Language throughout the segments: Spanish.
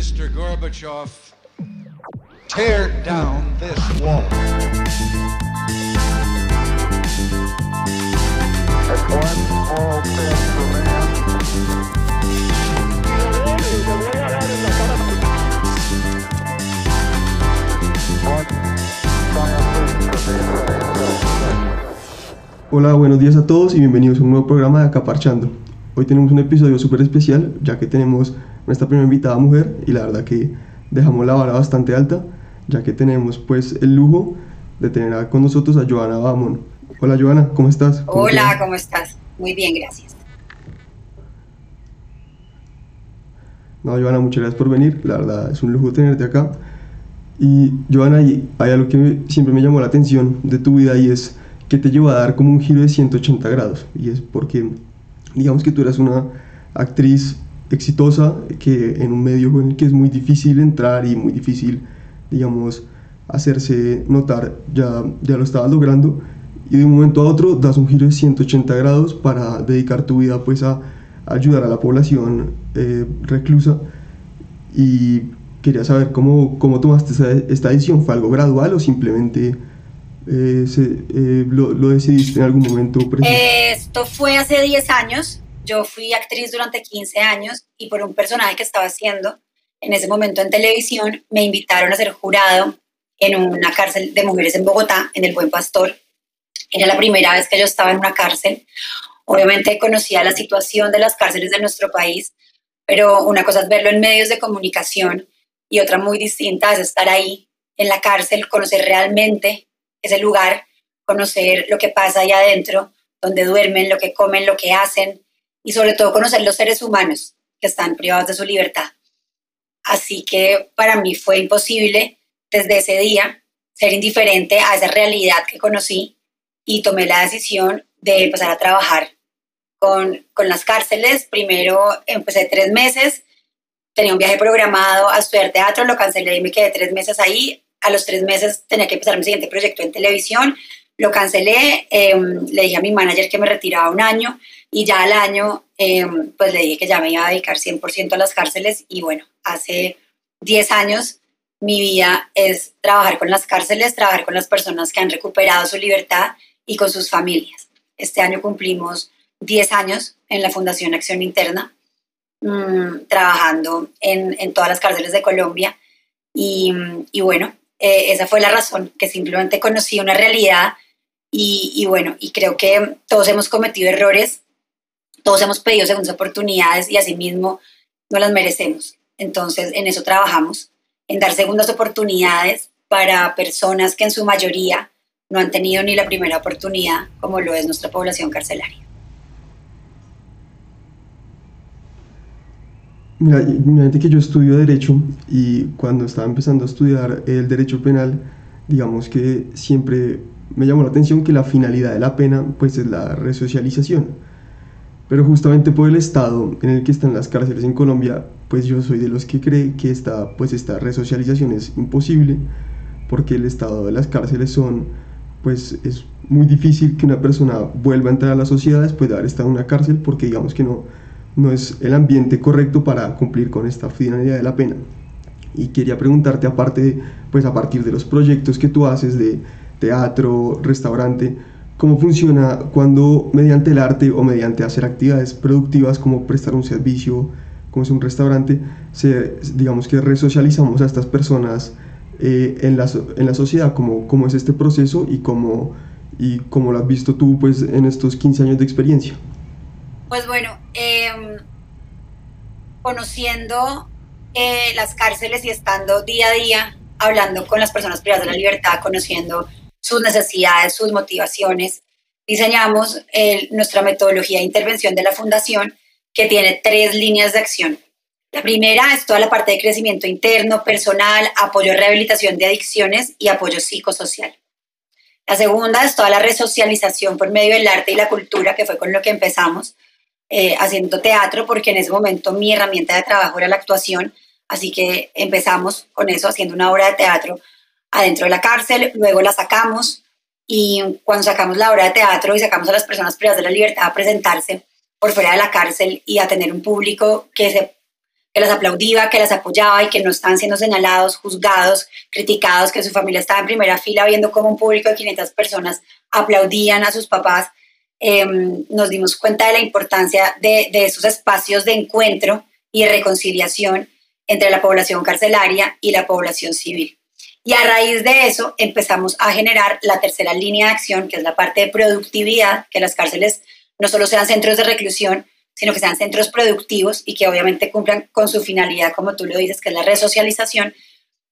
Mr. Gorbachev, tear down this wall. Hola, buenos días a todos y bienvenidos a un nuevo programa de Acaparchando. Hoy tenemos un episodio súper especial, ya que tenemos nuestra primera invitada mujer y la verdad que dejamos la vara bastante alta, ya que tenemos pues el lujo de tener con nosotros a Joana Bamon. Hola Joana, ¿cómo estás? Hola, ¿cómo estás? Muy bien, gracias. No, Joana, muchas gracias por venir, la verdad es un lujo tenerte acá. Y Joana, hay algo que siempre me llamó la atención de tu vida y es que te llevó a dar como un giro de 180 grados. Y es porque, digamos que tú eras una actriz exitosa, que en un medio en el que es muy difícil entrar y muy difícil, digamos, hacerse notar, ya, ya lo estabas logrando. Y de un momento a otro das un giro de 180 grados para dedicar tu vida pues a, ayudar a la población eh, reclusa. Y quería saber cómo, cómo tomaste esta, esta decisión. ¿Fue algo gradual o simplemente eh, eh, lo, decidiste en algún momento? Esto fue hace 10 años. Yo fui actriz durante 15 años y por un personaje que estaba haciendo en ese momento en televisión me invitaron a ser jurado en una cárcel de mujeres en Bogotá, en el Buen Pastor. Era la primera vez que yo estaba en una cárcel. Obviamente conocía la situación de las cárceles de nuestro país, pero una cosa es verlo en medios de comunicación y otra muy distinta es estar ahí en la cárcel, conocer realmente ese lugar, conocer lo que pasa ahí adentro, donde duermen, lo que comen, lo que hacen y sobre todo conocer los seres humanos que están privados de su libertad. Así que para mí fue imposible desde ese día ser indiferente a esa realidad que conocí y tomé la decisión de empezar a trabajar con, con las cárceles. Primero empecé tres meses, tenía un viaje programado a estudiar teatro, lo cancelé y me quedé tres meses ahí a los tres meses tenía que empezar mi siguiente proyecto en televisión, lo cancelé, em, le dije a mi manager que me retiraba un año y ya al año em, pues le dije que ya me iba a dedicar 100% a las cárceles y bueno, hace 10 años mi vida es trabajar con las cárceles, trabajar con las personas que han recuperado su libertad y con sus familias. Este año cumplimos 10 años en la Fundación Acción Interna, mm, trabajando en, en, todas las cárceles de Colombia y, y bueno, eh, esa fue la razón, que simplemente conocí una realidad y, bueno, y creo que todos hemos cometido errores, todos hemos pedido segundas oportunidades y asimismo no las merecemos. Entonces, en eso trabajamos, en dar segundas oportunidades para personas que en su mayoría no han tenido ni la primera oportunidad, como lo es nuestra población carcelaria. Mira, imagínate que yo estudio Derecho y cuando estaba empezando a estudiar el Derecho Penal, digamos que siempre me llamó la atención que la finalidad de la pena pues es la resocialización. Pero justamente por el estado en el que están las cárceles en Colombia, pues yo soy de los que cree que esta, pues esta resocialización es imposible, porque el estado de las cárceles son, pues es muy difícil que una persona vuelva a entrar a la sociedad después de haber estado en una cárcel, porque digamos que no, no es el ambiente correcto para cumplir con esta finalidad de la pena. Y quería preguntarte, aparte, pues a partir de los proyectos que tú haces de teatro, restaurante, ¿cómo funciona cuando mediante el arte o mediante hacer actividades productivas como prestar un servicio, como es un restaurante, se, digamos que resocializamos a estas personas eh, en, la, en la sociedad? ¿Cómo, ¿Cómo es este proceso y cómo, y cómo lo has visto tú pues, en estos 15 años de experiencia? Pues bueno, em, conociendo eh, las cárceles y estando día a día hablando con las personas privadas de la libertad, conociendo sus necesidades, sus motivaciones, diseñamos nuestra metodología de intervención de la fundación que tiene tres líneas de acción. La primera es toda la parte de crecimiento interno, personal, apoyo rehabilitación de adicciones y apoyo psicosocial. La segunda es toda la resocialización por medio del arte y la cultura, que fue con lo que empezamos, eh, haciendo teatro porque en ese momento mi herramienta de trabajo era la actuación, así que empezamos con eso, haciendo una obra de teatro adentro de la cárcel, luego la sacamos y cuando sacamos la obra de teatro y sacamos a las personas privadas de la libertad a presentarse por fuera de la cárcel y a tener un público que se que las aplaudía, que las apoyaba y que no estaban siendo señalados, juzgados, criticados, que su familia estaba en primera fila viendo cómo un público de 500 personas aplaudían a sus papás. Em, nos dimos cuenta de la importancia de, de esos espacios de encuentro y de reconciliación entre la población carcelaria y la población civil. Y a raíz de eso empezamos a generar la tercera línea de acción, que es la parte de productividad, que las cárceles no solo sean centros de reclusión, sino que sean centros productivos y que obviamente cumplan con su finalidad, como tú lo dices, que es la resocialización.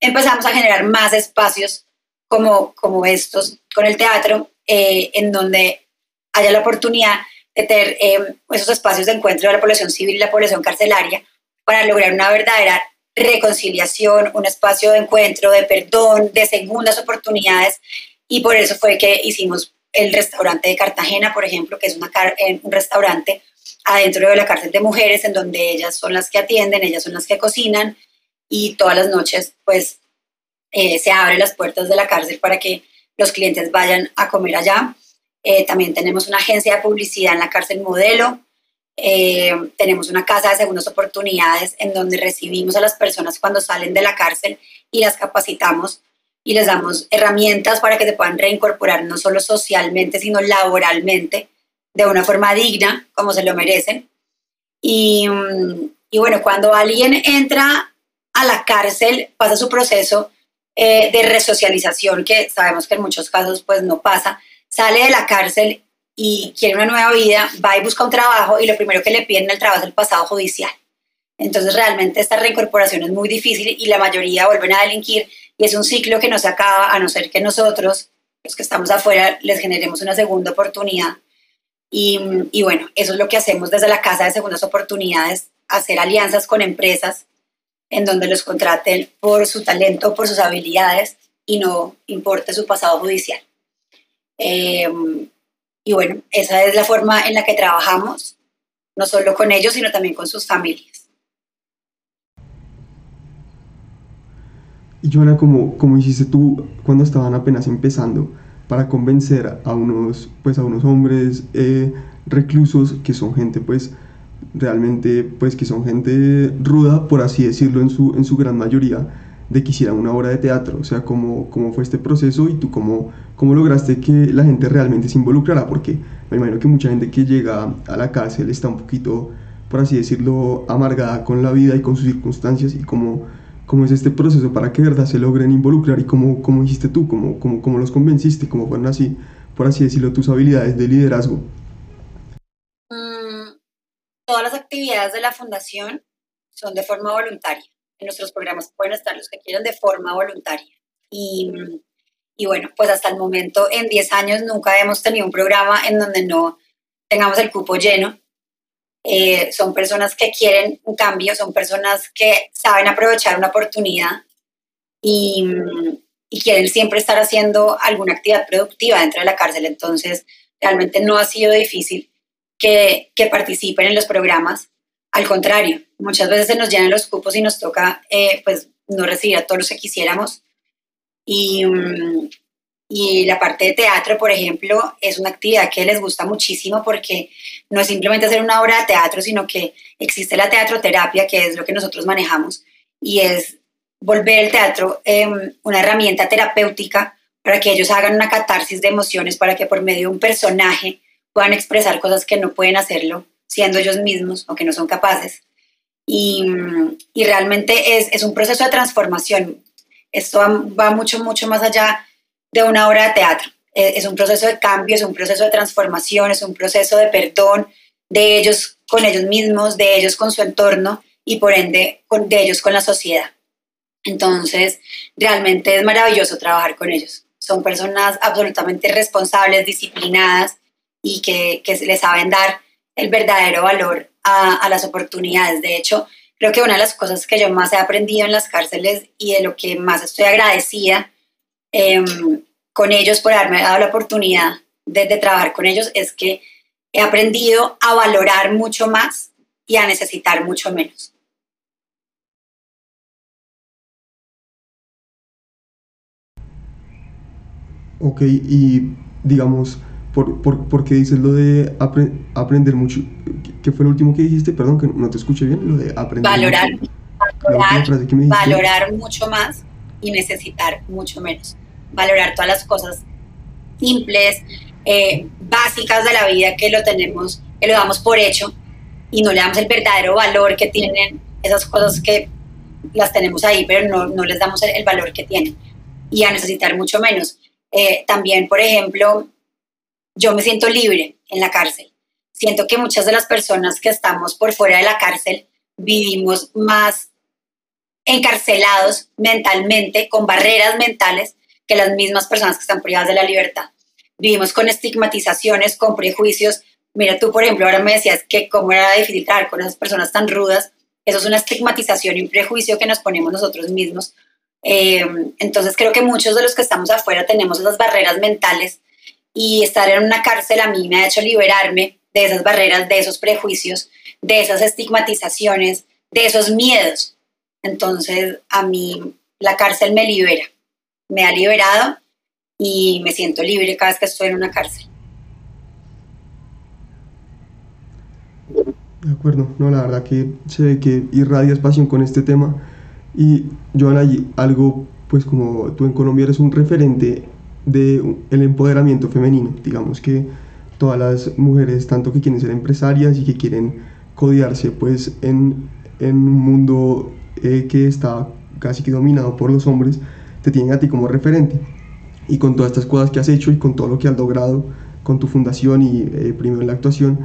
Empezamos a generar más espacios como, como estos con el teatro, eh, en donde haya la oportunidad de tener eh, esos espacios de encuentro de la población civil y la población carcelaria para lograr una verdadera reconciliación, un espacio de encuentro, de perdón, de segundas oportunidades. Y por eso fue que hicimos el restaurante de Cartagena, por ejemplo, que es un restaurante adentro de la cárcel de mujeres, en donde ellas son las que atienden, ellas son las que cocinan y todas las noches pues eh, se abren las puertas de la cárcel para que los clientes vayan a comer allá. Eh, también tenemos una agencia de publicidad en la cárcel modelo, eh, tenemos una casa de segundas oportunidades en donde recibimos a las personas cuando salen de la cárcel y las capacitamos y les damos herramientas para que se puedan reincorporar no solo socialmente, sino laboralmente de una forma digna, como se lo merecen. Y, y bueno, cuando alguien entra a la cárcel, pasa su proceso eh, de resocialización, que sabemos que en muchos casos pues no pasa, sale de la cárcel y quiere una nueva vida, va y busca un trabajo y lo primero que le piden en el trabajo es el pasado judicial. Entonces realmente esta reincorporación es muy difícil y la mayoría vuelven a delinquir y es un ciclo que no se acaba a no ser que nosotros, los que estamos afuera, les generemos una segunda oportunidad. Y, bueno, eso es lo que hacemos desde la Casa de Segundas Oportunidades, hacer alianzas con empresas en donde los contraten por su talento, por sus habilidades y no importe su pasado judicial. Eh, y bueno, esa es la forma en la que trabajamos, no solo con ellos, sino también con sus familias. Y Joana, ¿cómo, cómo hiciste tú cuando estaban apenas empezando para convencer a unos, pues, a unos hombres eh, reclusos que son gente, pues, realmente, pues, que son gente ruda, por así decirlo, en su, en su gran mayoría, de que hicieran una obra de teatro? O sea, ¿cómo, cómo fue este proceso y tú cómo, cómo lograste que la gente realmente se involucrara? Porque me imagino que mucha gente que llega a la cárcel está un poquito, por así decirlo, amargada con la vida y con sus circunstancias y cómo, cómo es este proceso para que de verdad se logren involucrar y cómo, cómo hiciste tú, cómo, cómo, cómo los convenciste, cómo fueron así, por así decirlo, tus habilidades de liderazgo. Mm, todas las actividades de la fundación son de forma voluntaria en nuestros programas pueden estar los que quieran de forma voluntaria. Y, y bueno, pues hasta el momento, en 10 años, nunca hemos tenido un programa en donde no tengamos el cupo lleno. Eh, son personas que quieren un cambio, son personas que saben aprovechar una oportunidad y, quieren siempre estar haciendo alguna actividad productiva dentro de la cárcel. Entonces, realmente no ha sido difícil que, que participen en los programas. Al contrario, muchas veces se nos llenan los cupos y nos toca eh, pues no recibir a todos los que quisiéramos. Y, mm, y la parte de teatro, por ejemplo, es una actividad que les gusta muchísimo porque no es simplemente hacer una obra de teatro, sino que existe la teatroterapia, que es lo que nosotros manejamos, y es volver el teatro em, una herramienta terapéutica para que ellos hagan una catarsis de emociones, para que por medio de un personaje puedan expresar cosas que no pueden hacerlo siendo ellos mismos o que no son capaces. Y, y realmente es, es, un proceso de transformación. Esto va, mucho, mucho más allá de una obra de teatro. Es, es un proceso de cambio, es un proceso de transformación, es un proceso de perdón de ellos con ellos mismos, de ellos con su entorno y por ende de ellos con la sociedad. Entonces, realmente es maravilloso trabajar con ellos. Son personas absolutamente responsables, disciplinadas y que, que le saben dar el verdadero valor a, las oportunidades. De hecho, creo que una de las cosas que yo más he aprendido en las cárceles y de lo que más estoy agradecida em, con ellos por haberme dado la oportunidad de, de, trabajar con ellos es que he aprendido a valorar mucho más y a necesitar mucho menos. Ok, y digamos, por, por, porque dices lo de apre- aprender mucho. ¿Qué fue lo último que dijiste? Perdón, que no te escuché bien. Lo de aprender. Valorar, mucho. Valorar, que me valorar mucho más y necesitar mucho menos. Valorar todas las cosas simples, eh, básicas de la vida que lo tenemos, que lo damos por hecho y no le damos el verdadero valor que tienen esas cosas que las tenemos ahí, pero no, no les damos el, el valor que tienen y a necesitar mucho menos. Eh, también, por ejemplo, yo me siento libre en la cárcel. Siento que muchas de las personas que estamos por fuera de la cárcel vivimos más encarcelados mentalmente, con barreras mentales, que las mismas personas que están privadas de la libertad. Vivimos con estigmatizaciones, con prejuicios. Mira, tú, por ejemplo, ahora me decías que cómo era difícil trabajar con esas personas tan rudas. Eso es una estigmatización y un prejuicio que nos ponemos nosotros mismos. Eh, entonces creo que muchos de los que estamos afuera tenemos esas barreras mentales y estar en una cárcel a mí me ha hecho liberarme de esas barreras, de esos prejuicios, de esas estigmatizaciones, de esos miedos. Entonces a mí la cárcel me libera, me ha liberado y me siento libre cada vez que estoy en una cárcel. De acuerdo, no, la verdad que se ve que irradias pasión con este tema. Y Joana, algo, pues como tú en Colombia eres un referente del el empoderamiento femenino, digamos que todas las mujeres, tanto que quieren ser empresarias y que quieren codiarse, pues en, en un mundo eh, que está casi que dominado por los hombres, te tienen a ti como referente. Y con todas estas cosas que has hecho y con todo lo que has logrado con tu fundación y eh, primero en la actuación,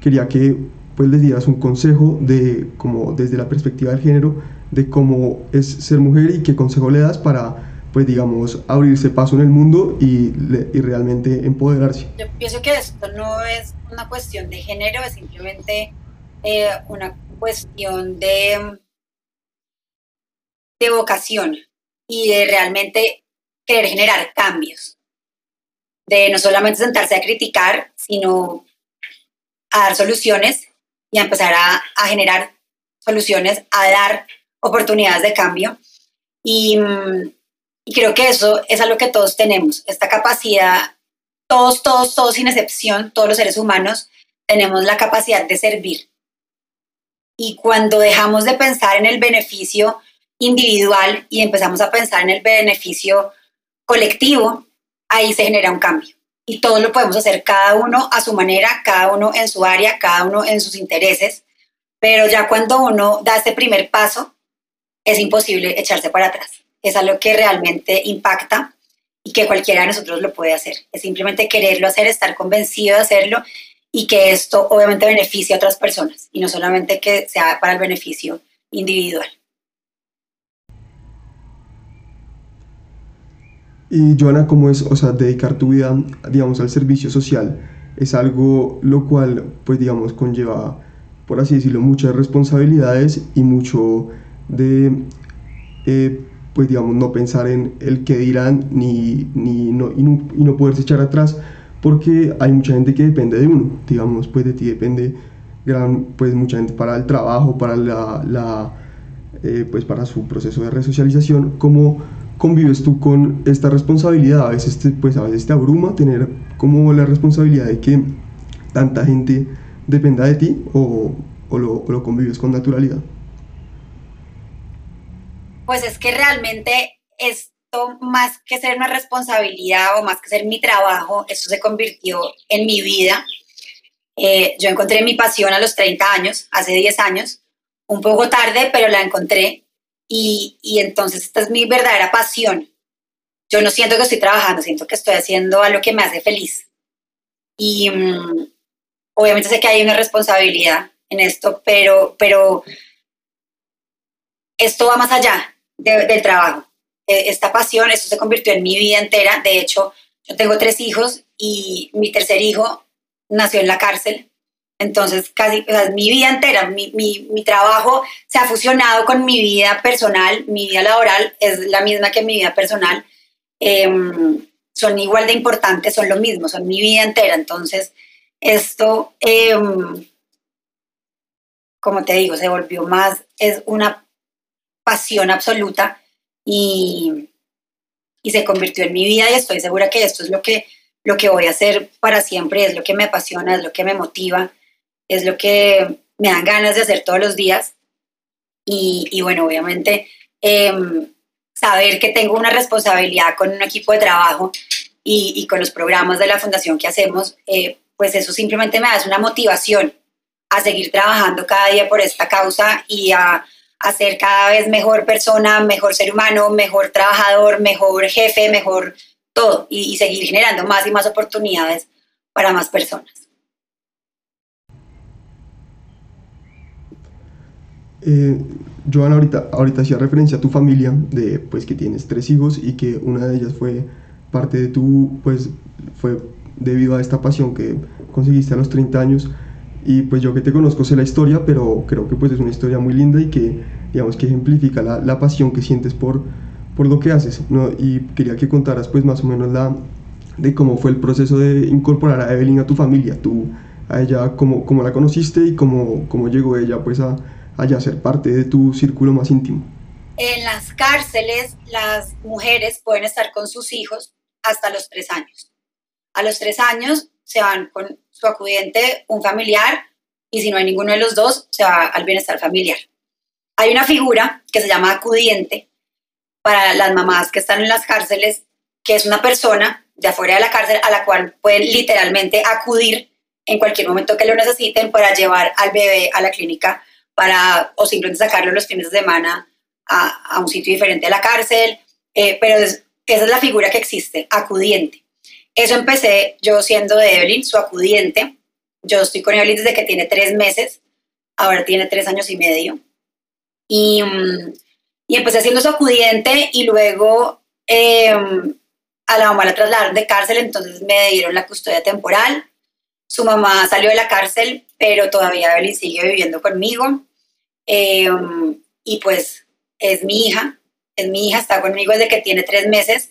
quería que pues les dieras un consejo de como desde la perspectiva del género de cómo es ser mujer y qué consejo le das para pues digamos abrirse paso en el mundo y, y realmente empoderarse. Yo pienso que esto no es una cuestión de género, es simplemente eh, una cuestión de, de vocación y de realmente querer generar cambios. De no solamente sentarse a criticar, sino a dar soluciones y a empezar a, a generar soluciones, a dar oportunidades de cambio. Y, mm, y creo que eso es algo que todos tenemos, esta capacidad todos, todos, todos sin excepción, todos los seres humanos, tenemos la capacidad de servir. Y cuando dejamos de pensar en el beneficio individual y empezamos a pensar en el beneficio colectivo, ahí se genera un cambio. Y todos lo podemos hacer cada uno a su manera, cada uno en su área, cada uno en sus intereses. Pero ya cuando uno da este primer paso, es imposible echarse para atrás. Es algo que realmente impacta y que cualquiera de nosotros lo puede hacer. Es simplemente quererlo hacer, estar convencido de hacerlo y que esto obviamente beneficie a otras personas y no solamente que sea para el beneficio individual. Y Joana, ¿cómo es, o sea, dedicar tu vida, digamos, al servicio social? Es algo lo cual, pues, digamos, conlleva, por así decirlo, muchas responsabilidades y mucho de, eh, pues, digamos, no pensar en el que dirán ni, ni no, y, no, y no poderse echar atrás, porque hay mucha gente que depende de uno, digamos, pues de ti depende gran, pues, mucha gente para el trabajo, para la, la eh, pues, para su proceso de resocialización, ¿cómo convives tú con esta responsabilidad? A veces te, pues, a veces te abruma tener como la responsabilidad de que tanta gente dependa de ti o, o, lo, o lo convives con naturalidad. Pues es que realmente esto, más que ser una responsabilidad o más que ser mi trabajo, esto se convirtió en mi vida. Eh, yo encontré mi pasión a los 30 años, hace 10 años, un poco tarde, pero la encontré. Y, y entonces esta es mi verdadera pasión. Yo no siento que estoy trabajando, siento que estoy haciendo algo que me hace feliz. Y mm, obviamente sé que hay una responsabilidad en esto, pero, pero esto va más allá de- del trabajo. Eh, Esta pasión, esto se convirtió en mi vida entera. De hecho, yo tengo tres hijos y mi tercer hijo nació en la cárcel. Entonces, casi, o sea, mi vida entera, mi, mi, mi trabajo se ha fusionado con mi vida personal, mi vida laboral es la misma que mi vida personal. Em, son igual de importantes, son lo mismo, son mi vida entera. Entonces, esto, em, como te digo, se volvió más, es una pasión absoluta y, y se convirtió en mi vida y estoy segura que esto es lo que lo que voy a hacer para siempre, es lo que me apasiona, es lo que me motiva, es lo que me dan ganas de hacer todos los días. Y, bueno, obviamente em, saber que tengo una responsabilidad con un equipo de trabajo y, con los programas de la fundación que hacemos, eh, pues eso simplemente me da una motivación a seguir trabajando cada día por esta causa y a, a ser cada vez mejor persona, mejor ser humano, mejor trabajador, mejor jefe, mejor todo y, seguir generando más y más oportunidades para más personas. Eh, Joana, ahorita, ahorita hacía referencia a tu familia, de pues que tienes tres hijos y que una de ellas fue parte de tu, pues fue debido a esta pasión que conseguiste a los 30 años. Y pues yo que te conozco sé la historia, pero creo que pues es una historia muy linda y que digamos que ejemplifica la, la pasión que sientes por, por lo que haces. ¿no? Y quería que contaras pues más o menos la, de cómo fue el proceso de incorporar a Evelyn a tu familia, tú a ella, cómo, cómo la conociste y cómo, cómo llegó ella pues a, a ser parte de tu círculo más íntimo. En las cárceles las mujeres pueden estar con sus hijos hasta los tres años. A los tres años se van con su acudiente, un familiar, y si no hay ninguno de los dos, se va al bienestar familiar. Hay una figura que se llama acudiente para las mamás que están en las cárceles, que es una persona de afuera de la cárcel a la cual pueden literalmente acudir en cualquier momento que lo necesiten para llevar al bebé a la clínica para, o simplemente sacarlo los fines de semana a, a un sitio diferente de la cárcel, eh, pero esa es la figura que existe, acudiente. Eso empecé yo siendo de Evelyn, su acudiente. Yo estoy con Evelyn desde que tiene tres meses, ahora tiene tres años y medio. Y, mm, y empecé siendo su acudiente y luego em, a la mamá la trasladaron de cárcel, entonces me dieron la custodia temporal. Su mamá salió de la cárcel, pero todavía Evelyn sigue viviendo conmigo. Em, y pues es mi hija, es mi hija, está conmigo desde que tiene tres meses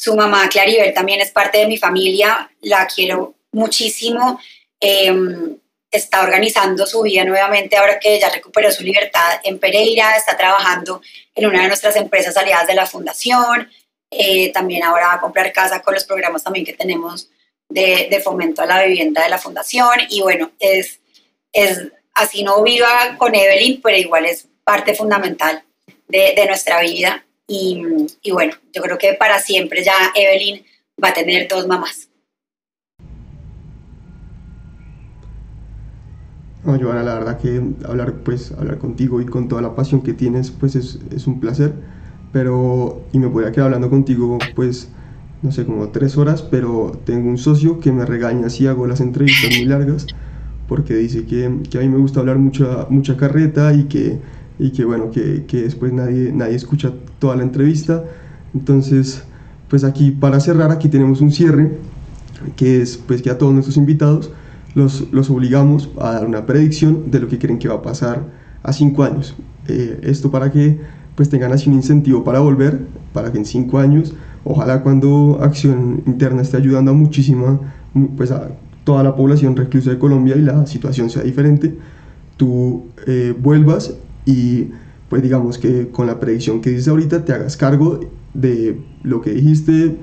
su mamá, Claribel, también es parte de mi familia, la quiero muchísimo. Em, está organizando su vida nuevamente ahora que ya recuperó su libertad en Pereira, está trabajando en una de nuestras empresas aliadas de la fundación, eh, también ahora va a comprar casa con los programas también que tenemos de, fomento a la vivienda de la fundación y bueno, es, es así no viva con Evelyn, pero igual es parte fundamental de, de nuestra vida y, bueno, yo creo que para siempre ya Evelyn va a tener dos mamás. No, Joana, la verdad que hablar, pues, hablar contigo y con toda la pasión que tienes, pues es, es un placer. Pero, y me podría quedar hablando contigo, pues, no sé, como tres horas, pero tengo un socio que me regaña si hago las entrevistas muy largas, porque dice que, que a mí me gusta hablar mucha, mucha carreta y que y que bueno, que, que, después nadie, nadie escucha toda la entrevista. Entonces, pues aquí para cerrar, aquí tenemos un cierre, que es pues que a todos nuestros invitados los, los obligamos a dar una predicción de lo que creen que va a pasar a cinco años. Eh, esto para que pues tengan así un incentivo para volver, para que en cinco años, ojalá cuando Acción Interna esté ayudando a muchísima, pues a toda la población reclusa de Colombia y la situación sea diferente, tú eh, vuelvas y pues digamos que con la predicción que dices ahorita te hagas cargo de lo que dijiste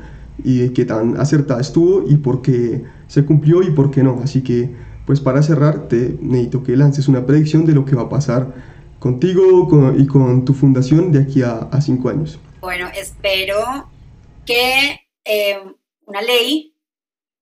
y de qué tan acertada estuvo y por qué se cumplió y por qué no. Así que pues para cerrar te necesito que lances una predicción de lo que va a pasar contigo y con tu fundación de aquí a, cinco años. Bueno, espero que eh, una ley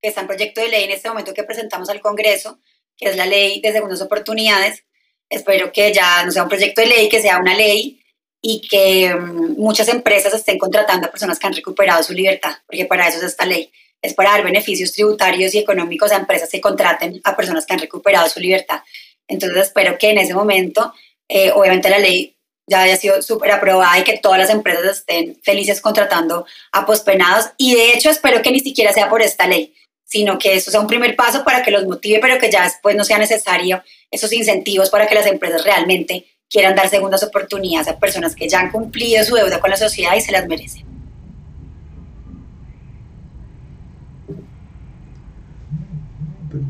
que está en proyecto de ley en este momento que presentamos al Congreso, que es la ley de segundas oportunidades, Espero que ya no sea un proyecto de ley, que sea una ley y que mm, muchas empresas estén contratando a personas que han recuperado su libertad, porque para eso es esta ley. Es para dar beneficios tributarios y económicos a empresas que contraten a personas que han recuperado su libertad. Entonces espero que en ese momento, eh, obviamente la ley ya haya sido súper aprobada y que todas las empresas estén felices contratando a pospenados. Y de hecho espero que ni siquiera sea por esta ley, sino que eso sea un primer paso para que los motive, pero que ya después no sea necesario esos incentivos para que las empresas realmente quieran dar segundas oportunidades a personas que ya han cumplido su deuda con la sociedad y se las merecen.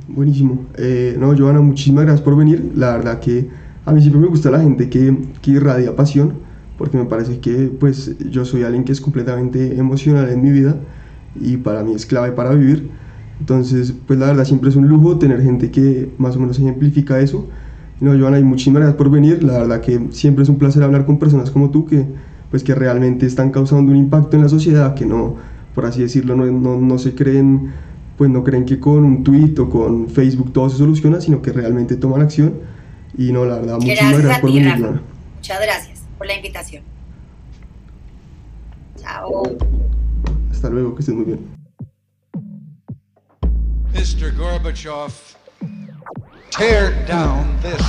Buenísimo. Eh, no, Joana, muchísimas gracias por venir. La verdad que a mí siempre me gusta la gente que, que irradia pasión, porque me parece que pues yo soy alguien que es completamente emocional en mi vida y para mí es clave para vivir. Entonces, pues la verdad siempre es un lujo tener gente que más o menos ejemplifica eso. No, Joana, y muchísimas gracias por venir. La verdad que siempre es un placer hablar con personas como tú que, pues, que realmente están causando un impacto en la sociedad, que no, por así decirlo, no, no, no se creen, pues no creen que con un tweet o con Facebook todo se soluciona, sino que realmente toman acción. Y no, la verdad, muchísimas Gracias por ti, venir, Rafa. Joana. Muchas gracias por la invitación. Chao. Hasta luego, que estés muy bien. Mr. Gorbachev, tear down this